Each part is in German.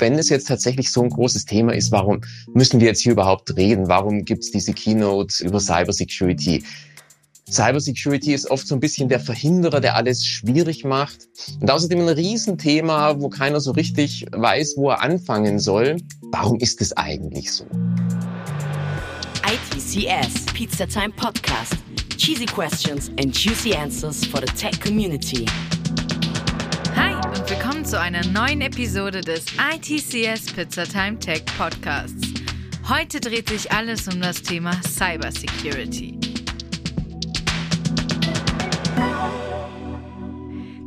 wenn es jetzt tatsächlich so ein großes Thema ist, warum müssen wir jetzt hier überhaupt reden? Warum gibt es diese Keynote über Cybersecurity? Cybersecurity ist oft so ein bisschen der Verhinderer, der alles schwierig macht. Und außerdem ein Riesenthema, wo keiner so richtig weiß, wo er anfangen soll. Warum ist es eigentlich so? ITCS, Pizza Time Podcast. Cheesy questions and juicy answers for the tech community. Und willkommen zu einer neuen Episode des ITCS Pizza Time Tech Podcasts. Heute dreht sich alles um das Thema Cybersecurity.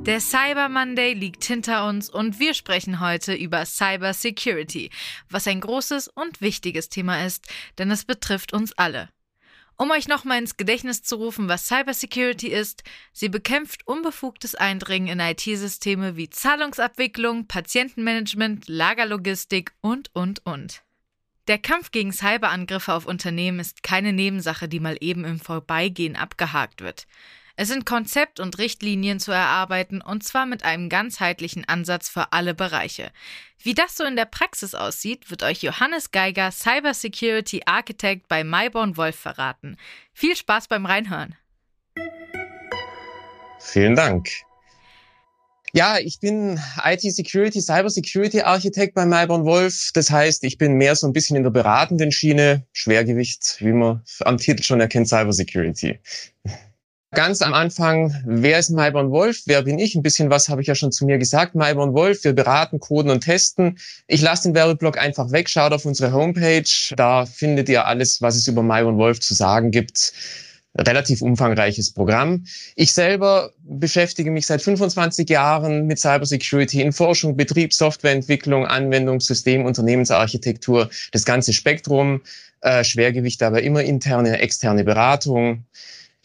Der Cyber Monday liegt hinter uns und wir sprechen heute über Cyber Security, was ein großes und wichtiges Thema ist, denn es betrifft uns alle. Um euch nochmal ins Gedächtnis zu rufen, was Cyber Security ist, sie bekämpft unbefugtes Eindringen in IT-Systeme wie Zahlungsabwicklung, Patientenmanagement, Lagerlogistik und, und, und. Der Kampf gegen Cyberangriffe auf Unternehmen ist keine Nebensache, die mal eben im Vorbeigehen abgehakt wird. Es sind Konzept- und Richtlinien zu erarbeiten und zwar mit einem ganzheitlichen Ansatz für alle Bereiche. Wie das so in der Praxis aussieht, wird euch Johannes Geiger, Cybersecurity Architect bei Mayborn Wolf verraten. Viel Spaß beim Reinhören. Vielen Dank. Ja, ich bin IT-Security, Cybersecurity Architekt bei Mayborn Wolf. Das heißt, ich bin mehr so ein bisschen in der beratenden Schiene, Schwergewicht, wie man am Titel schon erkennt, Cybersecurity. Ganz am Anfang, wer ist Mayborn Wolf? Wer bin ich? Ein bisschen was habe ich ja schon zu mir gesagt. Mayborn Wolf, wir beraten, coden und testen. Ich lasse den Werbeblock einfach weg, schaut auf unsere Homepage. Da findet ihr alles, was es über Mayborn Wolf zu sagen gibt. Relativ umfangreiches Programm. Ich selber beschäftige mich seit 25 Jahren mit Cybersecurity in Forschung, Betrieb, Softwareentwicklung, Anwendungssystem, Unternehmensarchitektur, das ganze Spektrum. Äh, Schwergewicht aber immer interne, externe Beratung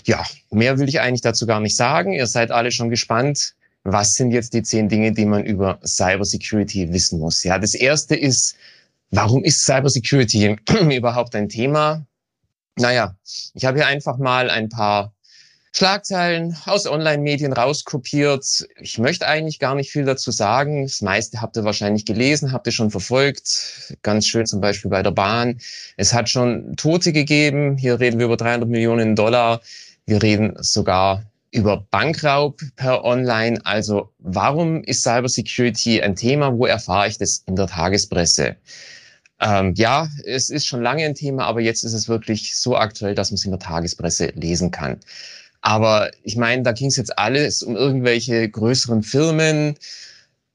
ja, mehr will ich eigentlich dazu gar nicht sagen. Ihr seid alle schon gespannt. Was sind jetzt die zehn Dinge, die man über Cybersecurity wissen muss? Ja, das erste ist, warum ist Cybersecurity überhaupt ein Thema? Naja, ich habe hier einfach mal ein paar Schlagzeilen aus Online-Medien rauskopiert. Ich möchte eigentlich gar nicht viel dazu sagen. Das meiste habt ihr wahrscheinlich gelesen, habt ihr schon verfolgt. Ganz schön zum Beispiel bei der Bahn. Es hat schon Tote gegeben. Hier reden wir über 300 Millionen Dollar. Wir reden sogar über Bankraub per Online. Also warum ist Cybersecurity ein Thema? Wo erfahre ich das in der Tagespresse? Ähm, ja, es ist schon lange ein Thema, aber jetzt ist es wirklich so aktuell, dass man es in der Tagespresse lesen kann. Aber ich meine, da ging es jetzt alles um irgendwelche größeren Firmen.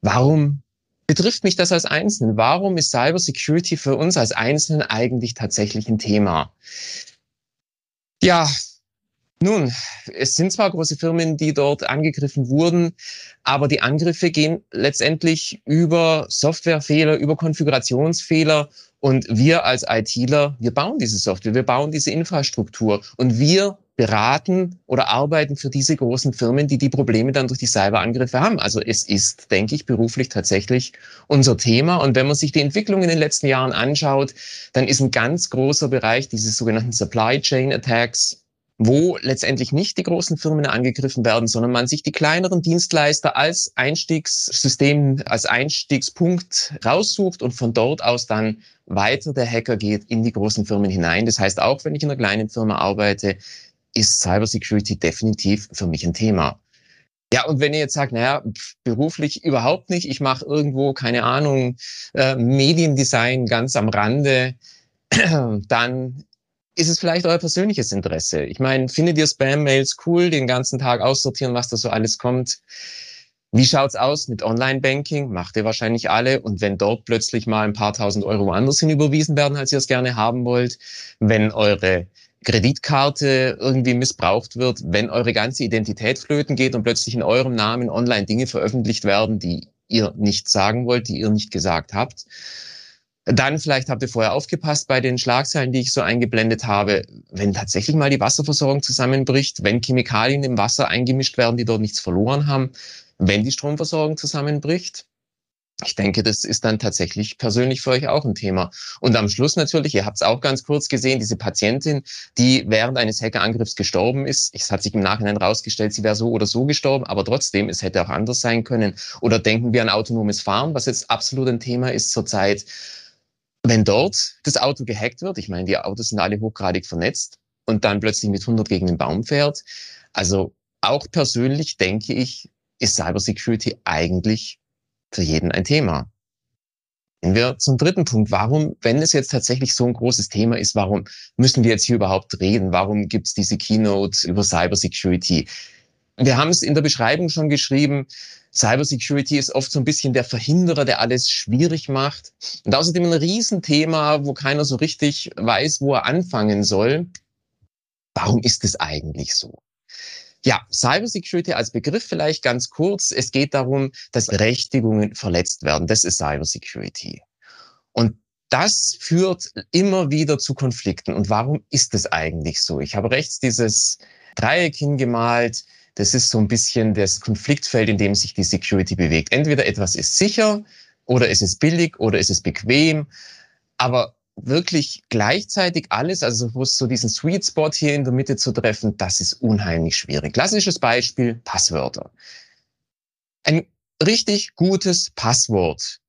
Warum betrifft mich das als Einzelnen? Warum ist Cybersecurity für uns als Einzelnen eigentlich tatsächlich ein Thema? Ja, nun, es sind zwar große Firmen, die dort angegriffen wurden, aber die Angriffe gehen letztendlich über Softwarefehler, über Konfigurationsfehler und wir als ITler, wir bauen diese Software, wir bauen diese Infrastruktur und wir beraten oder arbeiten für diese großen Firmen, die die Probleme dann durch die Cyberangriffe haben. Also es ist, denke ich, beruflich tatsächlich unser Thema. Und wenn man sich die Entwicklung in den letzten Jahren anschaut, dann ist ein ganz großer Bereich diese sogenannten Supply Chain Attacks wo letztendlich nicht die großen Firmen angegriffen werden, sondern man sich die kleineren Dienstleister als Einstiegssystem, als Einstiegspunkt raussucht und von dort aus dann weiter der Hacker geht in die großen Firmen hinein. Das heißt, auch wenn ich in einer kleinen Firma arbeite, ist Cybersecurity definitiv für mich ein Thema. Ja, und wenn ihr jetzt sagt, naja, beruflich überhaupt nicht, ich mache irgendwo, keine Ahnung, äh, Mediendesign ganz am Rande, dann ist es vielleicht euer persönliches Interesse? Ich meine, findet ihr Spam-Mails cool, den ganzen Tag aussortieren, was da so alles kommt? Wie schaut's aus mit Online-Banking? Macht ihr wahrscheinlich alle. Und wenn dort plötzlich mal ein paar tausend Euro woanders hin überwiesen werden, als ihr es gerne haben wollt, wenn eure Kreditkarte irgendwie missbraucht wird, wenn eure ganze Identität flöten geht und plötzlich in eurem Namen online Dinge veröffentlicht werden, die ihr nicht sagen wollt, die ihr nicht gesagt habt, dann vielleicht habt ihr vorher aufgepasst bei den Schlagzeilen, die ich so eingeblendet habe. Wenn tatsächlich mal die Wasserversorgung zusammenbricht, wenn Chemikalien im Wasser eingemischt werden, die dort nichts verloren haben, wenn die Stromversorgung zusammenbricht. ich denke, das ist dann tatsächlich persönlich für euch auch ein Thema. Und am Schluss natürlich, ihr habt es auch ganz kurz gesehen, diese Patientin, die während eines Hackerangriffs gestorben ist. Es hat sich im Nachhinein rausgestellt, sie wäre so oder so gestorben, aber trotzdem, es hätte auch anders sein können. Oder denken wir an autonomes Fahren, was jetzt absolut ein Thema ist zurzeit. Wenn dort das Auto gehackt wird, ich meine, die Autos sind alle hochgradig vernetzt und dann plötzlich mit 100 gegen den Baum fährt. Also auch persönlich denke ich, ist Cybersecurity eigentlich für jeden ein Thema. Gehen wir zum dritten Punkt. Warum, wenn es jetzt tatsächlich so ein großes Thema ist, warum müssen wir jetzt hier überhaupt reden? Warum gibt es diese Keynote über Cybersecurity? Wir haben es in der Beschreibung schon geschrieben. Cybersecurity ist oft so ein bisschen der Verhinderer, der alles schwierig macht. Und außerdem ein Riesenthema, wo keiner so richtig weiß, wo er anfangen soll. Warum ist es eigentlich so? Ja, Cybersecurity als Begriff vielleicht ganz kurz. Es geht darum, dass Berechtigungen verletzt werden. Das ist Cybersecurity. Und das führt immer wieder zu Konflikten. Und warum ist es eigentlich so? Ich habe rechts dieses Dreieck hingemalt. Das ist so ein bisschen das Konfliktfeld, in dem sich die Security bewegt. Entweder etwas ist sicher oder es ist billig oder es ist bequem. Aber wirklich gleichzeitig alles, also so diesen Sweet Spot hier in der Mitte zu treffen, das ist unheimlich schwierig. Klassisches Beispiel, Passwörter. Ein richtig gutes Passwort,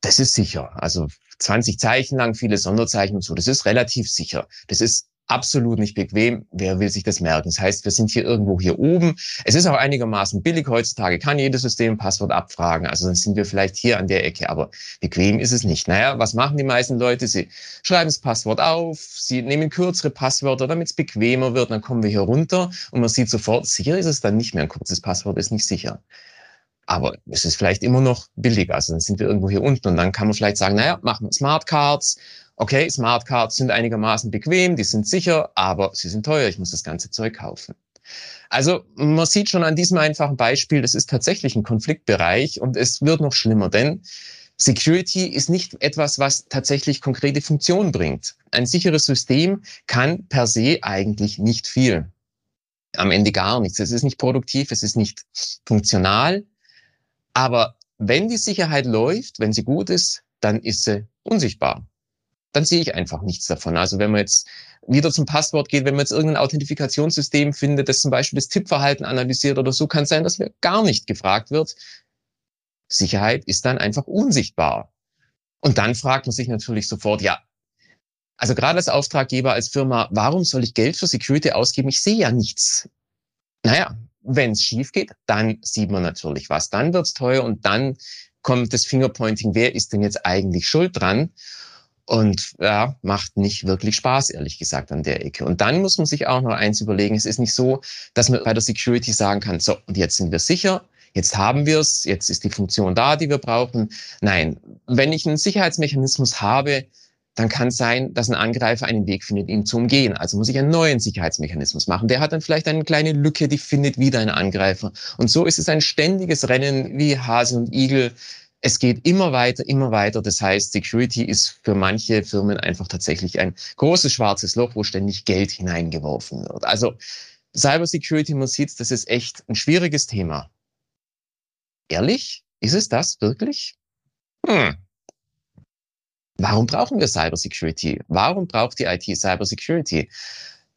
das ist sicher. Also 20 Zeichen lang, viele Sonderzeichen und so, das ist relativ sicher. Das ist absolut nicht bequem. Wer will sich das merken? Das heißt, wir sind hier irgendwo hier oben. Es ist auch einigermaßen billig heutzutage, kann jedes System ein Passwort abfragen. Also dann sind wir vielleicht hier an der Ecke, aber bequem ist es nicht. Naja, was machen die meisten Leute? Sie schreiben das Passwort auf, sie nehmen kürzere Passwörter, damit es bequemer wird. Dann kommen wir hier runter und man sieht sofort, sicher ist es dann nicht mehr. Ein kurzes Passwort ist nicht sicher. Aber es ist vielleicht immer noch billig. Also dann sind wir irgendwo hier unten und dann kann man vielleicht sagen, naja, machen wir Smart Cards, okay, Smart Cards sind einigermaßen bequem, die sind sicher, aber sie sind teuer, ich muss das ganze Zeug kaufen. Also man sieht schon an diesem einfachen Beispiel, das ist tatsächlich ein Konfliktbereich und es wird noch schlimmer, denn Security ist nicht etwas, was tatsächlich konkrete Funktionen bringt. Ein sicheres System kann per se eigentlich nicht viel. Am Ende gar nichts. Es ist nicht produktiv, es ist nicht funktional. Aber wenn die Sicherheit läuft, wenn sie gut ist, dann ist sie unsichtbar dann sehe ich einfach nichts davon. Also wenn man jetzt wieder zum Passwort geht, wenn man jetzt irgendein Authentifikationssystem findet, das zum Beispiel das Tippverhalten analysiert oder so, kann es sein, dass mir gar nicht gefragt wird. Sicherheit ist dann einfach unsichtbar. Und dann fragt man sich natürlich sofort, ja, also gerade als Auftraggeber, als Firma, warum soll ich Geld für Security ausgeben? Ich sehe ja nichts. Naja, wenn es schief geht, dann sieht man natürlich was. Dann wird's teuer und dann kommt das Fingerpointing, wer ist denn jetzt eigentlich schuld dran? Und ja, macht nicht wirklich Spaß, ehrlich gesagt, an der Ecke. Und dann muss man sich auch noch eins überlegen. Es ist nicht so, dass man bei der Security sagen kann, so, und jetzt sind wir sicher, jetzt haben wir es, jetzt ist die Funktion da, die wir brauchen. Nein, wenn ich einen Sicherheitsmechanismus habe, dann kann es sein, dass ein Angreifer einen Weg findet, ihn zu umgehen. Also muss ich einen neuen Sicherheitsmechanismus machen. Der hat dann vielleicht eine kleine Lücke, die findet wieder einen Angreifer. Und so ist es ein ständiges Rennen wie Hase und Igel es geht immer weiter, immer weiter. Das heißt, Security ist für manche Firmen einfach tatsächlich ein großes schwarzes Loch, wo ständig Geld hineingeworfen wird. Also Cybersecurity, man sieht, das ist echt ein schwieriges Thema. Ehrlich? Ist es das wirklich? Hm. Warum brauchen wir Cybersecurity? Warum braucht die IT Cybersecurity?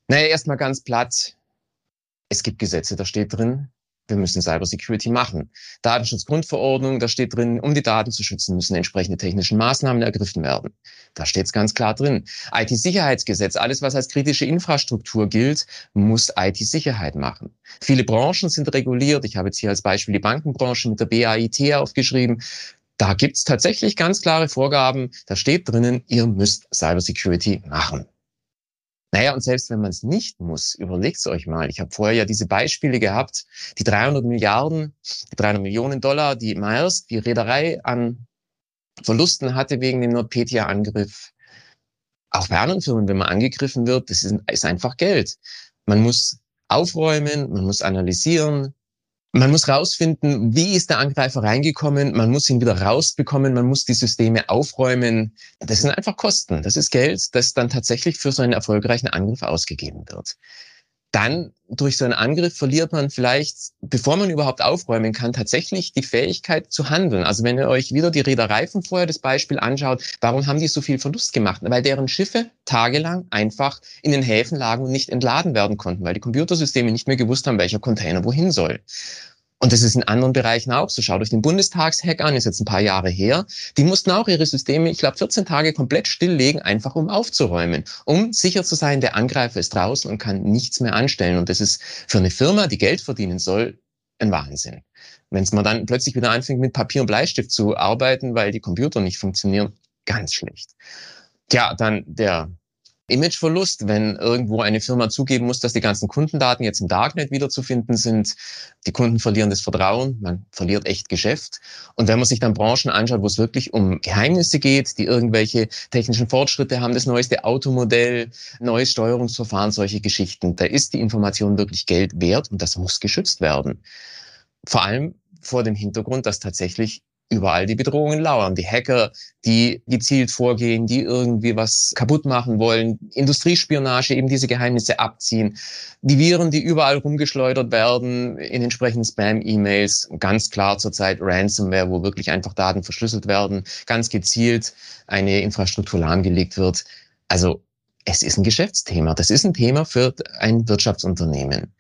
Naja, erstmal ganz platt. Es gibt Gesetze, da steht drin, wir müssen Cybersecurity machen. Datenschutzgrundverordnung, da steht drin, um die Daten zu schützen, müssen entsprechende technische Maßnahmen ergriffen werden. Da steht es ganz klar drin. IT-Sicherheitsgesetz, alles was als kritische Infrastruktur gilt, muss IT-Sicherheit machen. Viele Branchen sind reguliert. Ich habe jetzt hier als Beispiel die Bankenbranche mit der BAIT aufgeschrieben. Da gibt es tatsächlich ganz klare Vorgaben. Da steht drinnen, ihr müsst Cybersecurity machen. Naja, und selbst wenn man es nicht muss, überlegt es euch mal. Ich habe vorher ja diese Beispiele gehabt, die 300 Milliarden, die 300 Millionen Dollar, die Maersk, die Reederei an Verlusten hatte wegen dem NordPetya-Angriff. Auch bei anderen Firmen, wenn man angegriffen wird, das ist, ist einfach Geld. Man muss aufräumen, man muss analysieren, man muss rausfinden, wie ist der Angreifer reingekommen. Man muss ihn wieder rausbekommen. Man muss die Systeme aufräumen. Das sind einfach Kosten. Das ist Geld, das dann tatsächlich für so einen erfolgreichen Angriff ausgegeben wird. Dann durch so einen Angriff verliert man vielleicht, bevor man überhaupt aufräumen kann, tatsächlich die Fähigkeit zu handeln. Also wenn ihr euch wieder die Reederei von vorher das Beispiel anschaut, warum haben die so viel Verlust gemacht? Weil deren Schiffe tagelang einfach in den Häfen lagen und nicht entladen werden konnten, weil die Computersysteme nicht mehr gewusst haben, welcher Container wohin soll. Und das ist in anderen Bereichen auch so. Schaut euch den Bundestagshack an, ist jetzt ein paar Jahre her. Die mussten auch ihre Systeme, ich glaube, 14 Tage komplett stilllegen, einfach um aufzuräumen, um sicher zu sein, der Angreifer ist draußen und kann nichts mehr anstellen. Und das ist für eine Firma, die Geld verdienen soll, ein Wahnsinn. Wenn es man dann plötzlich wieder anfängt, mit Papier und Bleistift zu arbeiten, weil die Computer nicht funktionieren, ganz schlecht. Tja, dann der Imageverlust, wenn irgendwo eine Firma zugeben muss, dass die ganzen Kundendaten jetzt im Darknet wiederzufinden sind. Die Kunden verlieren das Vertrauen, man verliert echt Geschäft. Und wenn man sich dann Branchen anschaut, wo es wirklich um Geheimnisse geht, die irgendwelche technischen Fortschritte haben, das neueste Automodell, neues Steuerungsverfahren, solche Geschichten, da ist die Information wirklich Geld wert und das muss geschützt werden. Vor allem vor dem Hintergrund, dass tatsächlich überall die Bedrohungen lauern. Die Hacker, die gezielt vorgehen, die irgendwie was kaputt machen wollen, Industriespionage, eben diese Geheimnisse abziehen, die Viren, die überall rumgeschleudert werden in entsprechenden Spam-E-Mails, ganz klar zurzeit Ransomware, wo wirklich einfach Daten verschlüsselt werden, ganz gezielt eine Infrastruktur lahmgelegt wird. Also es ist ein Geschäftsthema. Das ist ein Thema für ein Wirtschaftsunternehmen.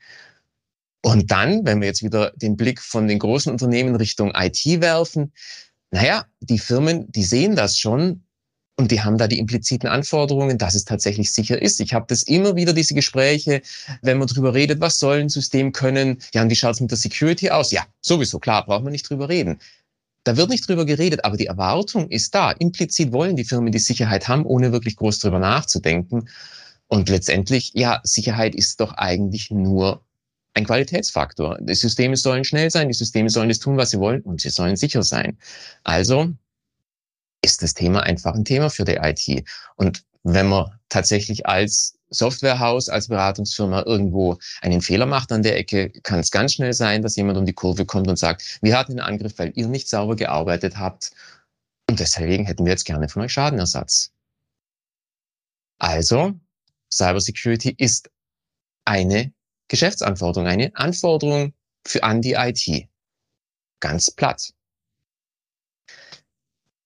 Und dann, wenn wir jetzt wieder den Blick von den großen Unternehmen Richtung IT werfen, naja, die Firmen, die sehen das schon und die haben da die impliziten Anforderungen, dass es tatsächlich sicher ist. Ich habe das immer wieder, diese Gespräche, wenn man drüber redet, was soll ein System können? Ja, und wie schaut's mit der Security aus? Ja, sowieso, klar, braucht man nicht drüber reden. Da wird nicht drüber geredet, aber die Erwartung ist da. Implizit wollen die Firmen die Sicherheit haben, ohne wirklich groß drüber nachzudenken. Und letztendlich, ja, Sicherheit ist doch eigentlich nur ein Qualitätsfaktor. Die Systeme sollen schnell sein, die Systeme sollen das tun, was sie wollen und sie sollen sicher sein. Also ist das Thema einfach ein Thema für die IT. Und wenn man tatsächlich als Softwarehaus, als Beratungsfirma irgendwo einen Fehler macht an der Ecke, kann es ganz schnell sein, dass jemand um die Kurve kommt und sagt, wir hatten einen Angriff, weil ihr nicht sauber gearbeitet habt und deswegen hätten wir jetzt gerne von euch Schadenersatz. Also, Cybersecurity ist eine Geschäftsanforderung, eine Anforderung für an die IT. Ganz platt.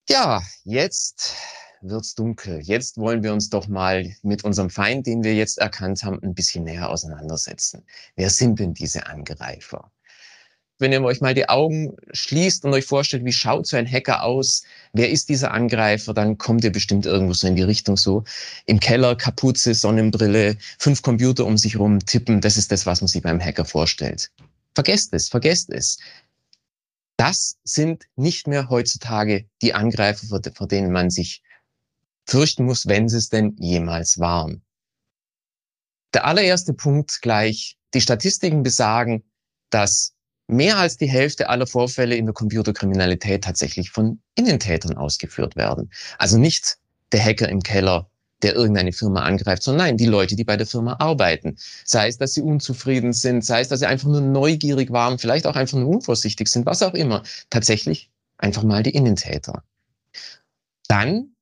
Ja, jetzt wird's dunkel. Jetzt wollen wir uns doch mal mit unserem Feind, den wir jetzt erkannt haben, ein bisschen näher auseinandersetzen. Wer sind denn diese Angreifer? Wenn ihr euch mal die Augen schließt und euch vorstellt, wie schaut so ein Hacker aus, wer ist dieser Angreifer, dann kommt ihr bestimmt irgendwo so in die Richtung so im Keller, Kapuze, Sonnenbrille, fünf Computer um sich rum tippen. Das ist das, was man sich beim Hacker vorstellt. Vergesst es, vergesst es. Das sind nicht mehr heutzutage die Angreifer, vor denen man sich fürchten muss, wenn sie es denn jemals waren. Der allererste Punkt gleich. Die Statistiken besagen, dass mehr als die Hälfte aller Vorfälle in der Computerkriminalität tatsächlich von Innentätern ausgeführt werden. Also nicht der Hacker im Keller, der irgendeine Firma angreift, sondern nein, die Leute, die bei der Firma arbeiten. Sei es, dass sie unzufrieden sind, sei es, dass sie einfach nur neugierig waren, vielleicht auch einfach nur unvorsichtig sind, was auch immer. Tatsächlich einfach mal die Innentäter. Dann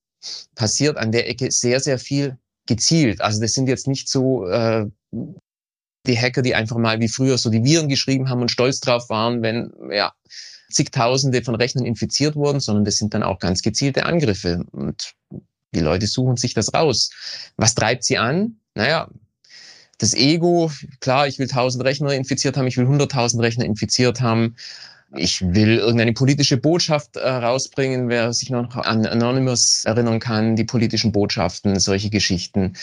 passiert an der Ecke sehr, sehr viel gezielt. Also das sind jetzt nicht so äh, die Hacker, die einfach mal wie früher so die Viren geschrieben haben und stolz drauf waren, wenn ja zigtausende von Rechnern infiziert wurden, sondern das sind dann auch ganz gezielte Angriffe. Und die Leute suchen sich das raus. Was treibt sie an? Naja, das Ego, klar, ich will tausend Rechner infiziert haben, ich will hunderttausend Rechner infiziert haben. Ich will irgendeine politische Botschaft äh, rausbringen, wer sich noch an Anonymous erinnern kann, die politischen Botschaften, solche Geschichten.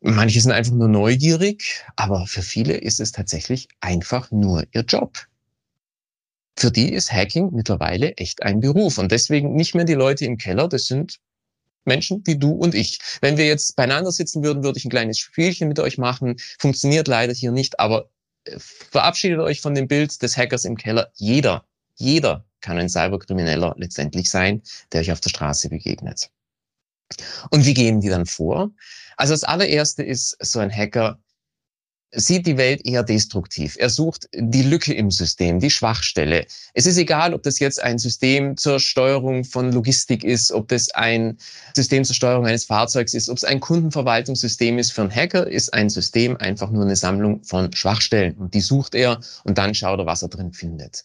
Manche sind einfach nur neugierig, aber für viele ist es tatsächlich einfach nur ihr Job. Für die ist Hacking mittlerweile echt ein Beruf und deswegen nicht mehr die Leute im Keller, das sind Menschen wie du und ich. Wenn wir jetzt beieinander sitzen würden, würde ich ein kleines Spielchen mit euch machen. Funktioniert leider hier nicht, aber äh, verabschiedet euch von dem Bild des Hackers im Keller. Jeder, jeder kann ein Cyberkrimineller letztendlich sein, der euch auf der Straße begegnet. Und wie gehen die dann vor? Also das allererste ist so ein Hacker, sieht die Welt eher destruktiv. Er sucht die Lücke im System, die Schwachstelle. Es ist egal, ob das jetzt ein System zur Steuerung von Logistik ist, ob das ein System zur Steuerung eines Fahrzeugs ist, ob es ein Kundenverwaltungssystem ist. Für einen Hacker ist ein System einfach nur eine Sammlung von Schwachstellen. Und die sucht er und dann schaut er, was er drin findet.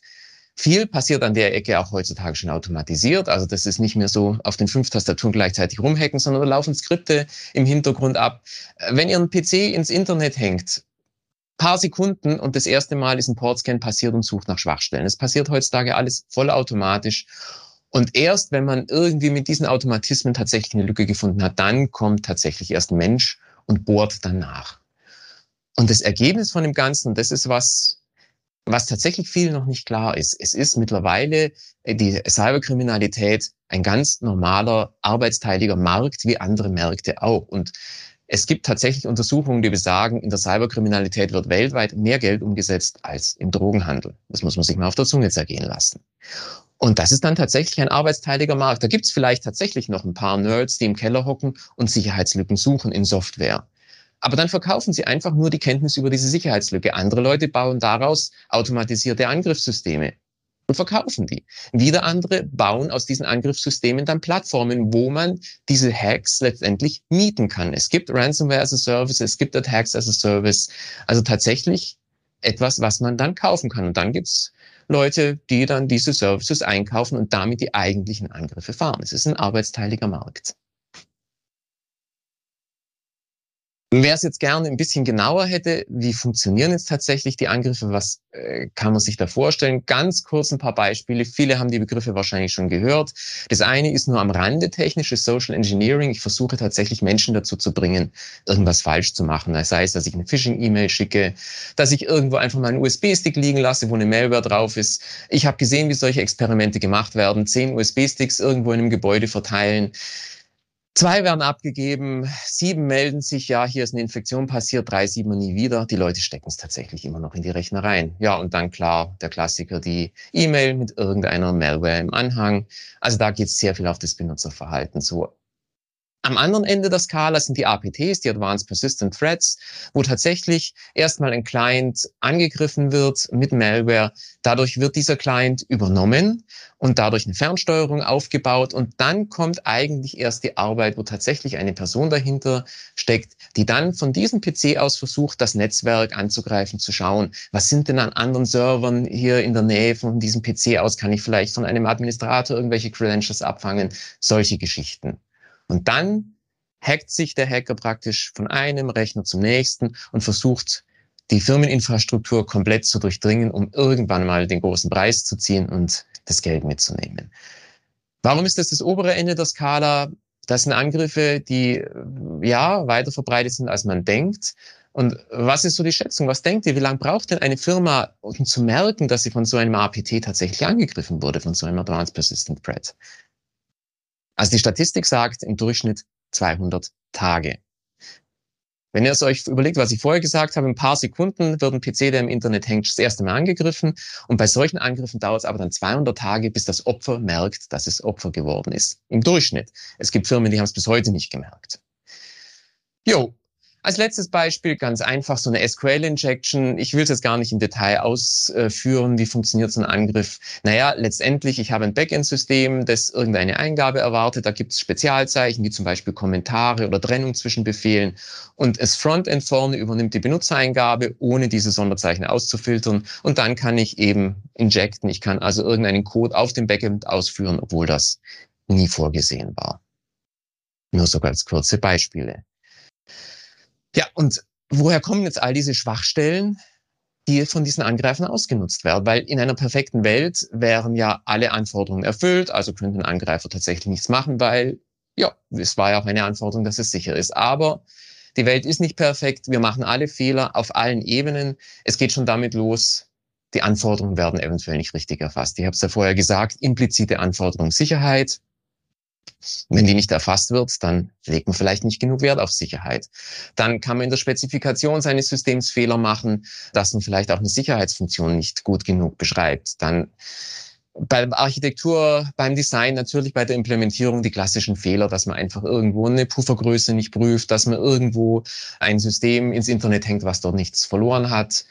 Viel passiert an der Ecke auch heutzutage schon automatisiert. Also das ist nicht mehr so auf den fünf Tastaturen gleichzeitig rumhacken, sondern da laufen Skripte im Hintergrund ab. Wenn ihr einen PC ins Internet hängt, paar Sekunden und das erste Mal ist ein Portscan passiert und sucht nach Schwachstellen. Es passiert heutzutage alles vollautomatisch. Und erst wenn man irgendwie mit diesen Automatismen tatsächlich eine Lücke gefunden hat, dann kommt tatsächlich erst ein Mensch und bohrt danach. Und das Ergebnis von dem Ganzen, das ist was, was tatsächlich viel noch nicht klar ist. Es ist mittlerweile äh, die Cyberkriminalität ein ganz normaler arbeitsteiliger Markt wie andere Märkte auch. Und es gibt tatsächlich Untersuchungen, die besagen, in der Cyberkriminalität wird weltweit mehr Geld umgesetzt als im Drogenhandel. Das muss man sich mal auf der Zunge zergehen lassen. Und das ist dann tatsächlich ein arbeitsteiliger Markt. Da gibt es vielleicht tatsächlich noch ein paar Nerds, die im Keller hocken und Sicherheitslücken suchen in Software. Aber dann verkaufen sie einfach nur die Kenntnis über diese Sicherheitslücke. Andere Leute bauen daraus automatisierte Angriffssysteme und verkaufen die. Wieder andere bauen aus diesen Angriffssystemen dann Plattformen, wo man diese Hacks letztendlich mieten kann. Es gibt Ransomware as a Service, es gibt Attacks as a Service. Also tatsächlich etwas, was man dann kaufen kann. Und dann gibt's Leute, die dann diese Services einkaufen und damit die eigentlichen Angriffe fahren. Es ist ein arbeitsteiliger Markt. Wer es jetzt gerne ein bisschen genauer hätte, wie funktionieren jetzt tatsächlich die Angriffe, was äh, kann man sich da vorstellen? Ganz kurz ein paar Beispiele. Viele haben die Begriffe wahrscheinlich schon gehört. Das eine ist nur am Rande technisches Social Engineering. Ich versuche tatsächlich Menschen dazu zu bringen, irgendwas falsch zu machen. Das heißt, dass ich eine Phishing-E-Mail schicke, dass ich irgendwo einfach mal einen USB-Stick liegen lasse, wo eine Malware drauf ist. Ich habe gesehen, wie solche Experimente gemacht werden. Zehn USB-Sticks irgendwo in einem Gebäude verteilen Zwei werden abgegeben, sieben melden sich, ja, hier ist eine Infektion passiert, drei sieht man nie wieder. Die Leute stecken es tatsächlich immer noch in die Rechner rein. Ja, und dann klar, der Klassiker, die E-Mail mit irgendeiner Malware im Anhang. Also da geht es sehr viel auf das Benutzerverhalten zu. Am anderen Ende der Skala sind die APTs, die Advanced Persistent Threats, wo tatsächlich erstmal ein Client angegriffen wird mit Malware. Dadurch wird dieser Client übernommen und dadurch eine Fernsteuerung aufgebaut. Und dann kommt eigentlich erst die Arbeit, wo tatsächlich eine Person dahinter steckt, die dann von diesem PC aus versucht, das Netzwerk anzugreifen, zu schauen, was sind denn an anderen Servern hier in der Nähe von diesem PC aus? Kann ich vielleicht von einem Administrator irgendwelche Credentials abfangen? Solche Geschichten. Und dann hackt sich der Hacker praktisch von einem Rechner zum nächsten und versucht, die Firmeninfrastruktur komplett zu durchdringen, um irgendwann mal den großen Preis zu ziehen und das Geld mitzunehmen. Warum ist das das obere Ende der Skala? Das sind Angriffe, die ja weiter verbreitet sind, als man denkt. Und was ist so die Schätzung? Was denkt ihr? Wie lange braucht denn eine Firma, um zu merken, dass sie von so einem APT tatsächlich angegriffen wurde, von so einem Advanced Persistent Threat? Also die Statistik sagt im Durchschnitt 200 Tage. Wenn ihr es euch überlegt, was ich vorher gesagt habe, ein paar Sekunden wird ein PC, der im Internet hängt, das erste Mal angegriffen. Und bei solchen Angriffen dauert es aber dann 200 Tage, bis das Opfer merkt, dass es Opfer geworden ist. Im Durchschnitt. Es gibt Firmen, die haben es bis heute nicht gemerkt. Jo, als letztes Beispiel ganz einfach so eine SQL-Injection. Ich will es jetzt gar nicht im Detail ausführen. Wie funktioniert so ein Angriff? Naja, letztendlich, ich habe ein Backend-System, das irgendeine Eingabe erwartet. Da gibt es Spezialzeichen, wie zum Beispiel Kommentare oder Trennung zwischen Befehlen. Und das Frontend vorne übernimmt die Benutzereingabe, ohne diese Sonderzeichen auszufiltern. Und dann kann ich eben injecten. Ich kann also irgendeinen Code auf dem Backend ausführen, obwohl das nie vorgesehen war. Nur so ganz kurze Beispiele. Ja, und woher kommen jetzt all diese Schwachstellen, die von diesen Angreifern ausgenutzt werden? Weil in einer perfekten Welt wären ja alle Anforderungen erfüllt, also könnte ein Angreifer tatsächlich nichts machen, weil ja, es war ja auch eine Anforderung, dass es sicher ist. Aber die Welt ist nicht perfekt. Wir machen alle Fehler auf allen Ebenen. Es geht schon damit los, die Anforderungen werden eventuell nicht richtig erfasst. Ich habe es ja vorher gesagt, implizite Anforderung Sicherheit, wenn die nicht erfasst wird, dann legt man vielleicht nicht genug Wert auf Sicherheit. Dann kann man in der Spezifikation seines Systems Fehler machen, dass man vielleicht auch eine Sicherheitsfunktion nicht gut genug beschreibt. Dann bei Architektur, beim Design, natürlich bei der Implementierung die klassischen Fehler, dass man einfach irgendwo eine Puffergröße nicht prüft, dass man irgendwo ein System ins Internet hängt, was dort nichts verloren hat.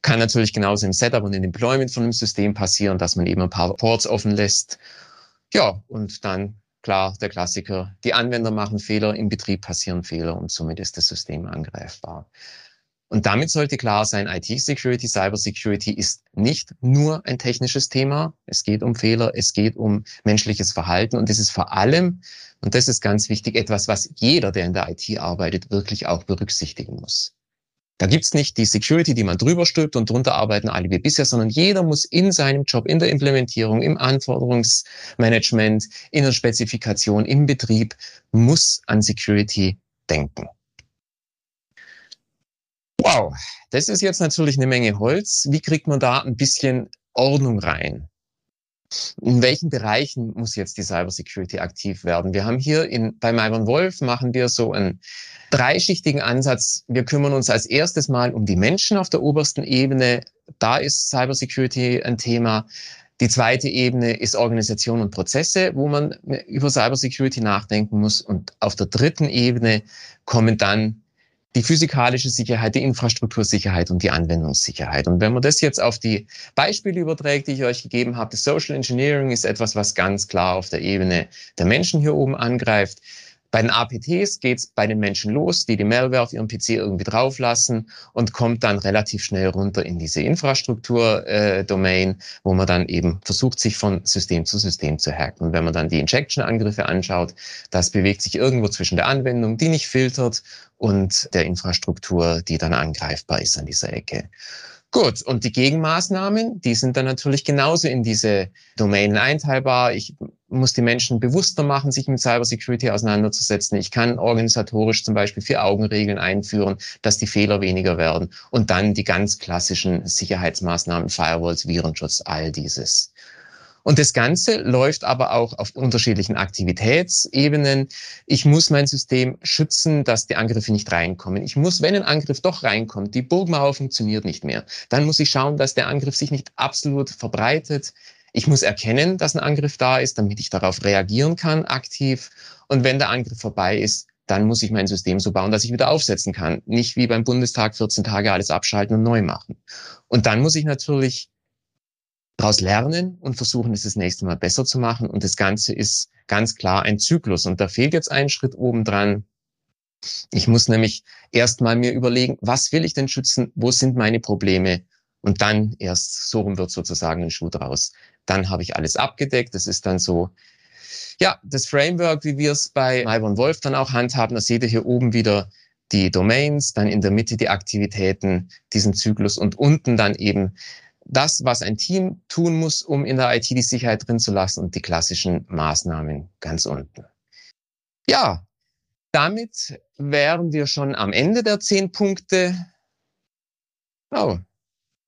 Kann natürlich genauso im Setup und im Deployment von einem System passieren, dass man eben ein paar Ports offen lässt. Ja, und dann klar der Klassiker, die Anwender machen Fehler, im Betrieb passieren Fehler und somit ist das System angreifbar. Und damit sollte klar sein, IT-Security, Cyber-Security ist nicht nur ein technisches Thema. Es geht um Fehler, es geht um menschliches Verhalten und es ist vor allem, und das ist ganz wichtig, etwas, was jeder, der in der IT arbeitet, wirklich auch berücksichtigen muss. Da gibt's nicht die Security, die man drüber stülpt und drunter arbeiten alle wie bisher, sondern jeder muss in seinem Job, in der Implementierung, im Anforderungsmanagement, in der Spezifikation, im Betrieb, muss an Security denken. Wow, das ist jetzt natürlich eine Menge Holz. Wie kriegt man da ein bisschen Ordnung rein? In welchen Bereichen muss jetzt die Cybersecurity aktiv werden? Wir haben hier in, bei Myron Wolf machen wir so einen dreischichtigen Ansatz. Wir kümmern uns als erstes mal um die Menschen auf der obersten Ebene. Da ist Cybersecurity ein Thema. Die zweite Ebene ist Organisation und Prozesse, wo man über Cybersecurity nachdenken muss. Und auf der dritten Ebene kommen dann die physikalische Sicherheit, die Infrastruktursicherheit und die Anwendungssicherheit. Und wenn man das jetzt auf die Beispiele überträgt, die ich euch gegeben habe, das Social Engineering ist etwas, was ganz klar auf der Ebene der Menschen hier oben angreift. Bei den APTs geht es bei den Menschen los, die die Malware auf ihrem PC irgendwie drauflassen und kommt dann relativ schnell runter in diese Infrastruktur-Domain, äh, wo man dann eben versucht, sich von System zu System zu hacken. Und wenn man dann die Injection-Angriffe anschaut, das bewegt sich irgendwo zwischen der Anwendung, die nicht filtert, und der Infrastruktur, die dann angreifbar ist an dieser Ecke. Gut, und die Gegenmaßnahmen, die sind dann natürlich genauso in diese Domänen einteilbar. Ich muss die Menschen bewusster machen, sich mit Cybersecurity auseinanderzusetzen. Ich kann organisatorisch zum Beispiel Vier-Augen-Regeln einführen, dass die Fehler weniger werden. Und dann die ganz klassischen Sicherheitsmaßnahmen, Firewalls, Virenschutz, all dieses. Und das Ganze läuft aber auch auf unterschiedlichen Aktivitätsebenen. Ich muss mein System schützen, dass die Angriffe nicht reinkommen. Ich muss, wenn ein Angriff doch reinkommt, die Burgmauer funktioniert nicht mehr, dann muss ich schauen, dass der Angriff sich nicht absolut verbreitet. Ich muss erkennen, dass ein Angriff da ist, damit ich darauf reagieren kann, aktiv. Und wenn der Angriff vorbei ist, dann muss ich mein System so bauen, dass ich wieder aufsetzen kann. Nicht wie beim Bundestag 14 Tage alles abschalten und neu machen. Und dann muss ich natürlich daraus lernen und versuchen, es das nächste Mal besser zu machen. Und das Ganze ist ganz klar ein Zyklus. Und da fehlt jetzt ein Schritt obendran. Ich muss nämlich erstmal mir überlegen, was will ich denn schützen? Wo sind meine Probleme? Und dann erst, so rum wird sozusagen ein Schuh draus. Dann habe ich alles abgedeckt. Das ist dann so, ja, das Framework, wie wir es bei Malborn Wolf dann auch handhaben. Da seht ihr hier oben wieder die Domains, dann in der Mitte die Aktivitäten, diesen Zyklus und unten dann eben das, was ein Team tun muss, um in der IT die Sicherheit drin zu lassen und die klassischen Maßnahmen ganz unten. Ja, damit wären wir schon am Ende der zehn Punkte. Oh,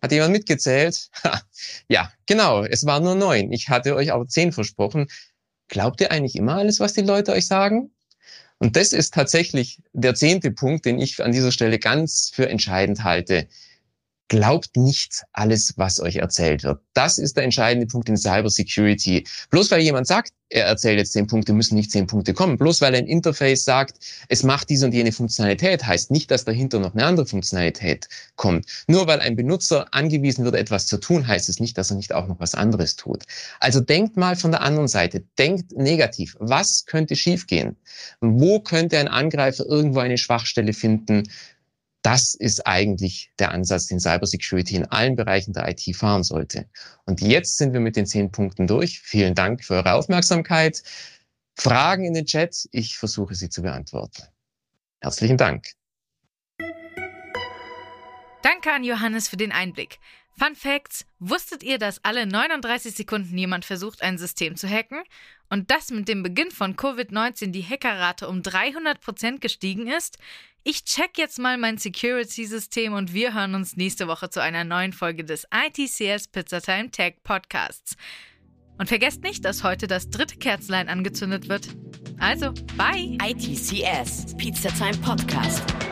hat jemand mitgezählt? ja, genau, es waren nur neun. Ich hatte euch aber zehn versprochen. Glaubt ihr eigentlich immer alles, was die Leute euch sagen? Und das ist tatsächlich der zehnte Punkt, den ich an dieser Stelle ganz für entscheidend halte. Glaubt nicht alles, was euch erzählt wird. Das ist der entscheidende Punkt in Cyber Security. Bloß weil jemand sagt, er erzählt jetzt zehn Punkte, müssen nicht zehn Punkte kommen. Bloß weil ein Interface sagt, es macht diese und jene Funktionalität, heißt nicht, dass dahinter noch eine andere Funktionalität kommt. Nur weil ein Benutzer angewiesen wird, etwas zu tun, heißt es nicht, dass er nicht auch noch was anderes tut. Also denkt mal von der anderen Seite. Denkt negativ. Was könnte schiefgehen? Wo könnte ein Angreifer irgendwo eine Schwachstelle finden? Das ist eigentlich der Ansatz, den Cybersecurity in allen Bereichen der IT fahren sollte. Und jetzt sind wir mit den zehn Punkten durch. Vielen Dank für eure Aufmerksamkeit. Fragen in den Chat. Ich versuche sie zu beantworten. Herzlichen Dank. Danke an Johannes für den Einblick. Fun Facts: Wusstet ihr, dass alle 39 Sekunden jemand versucht, ein System zu hacken? Und dass mit dem Beginn von Covid-19 die Hackerrate um 300 Prozent gestiegen ist? Ich check jetzt mal mein Security-System und wir hören uns nächste Woche zu einer neuen Folge des ITCS Pizzatime Tech Podcasts. Und vergesst nicht, dass heute das dritte Kerzlein angezündet wird. Also, bye! ITCS Pizzatime Podcast.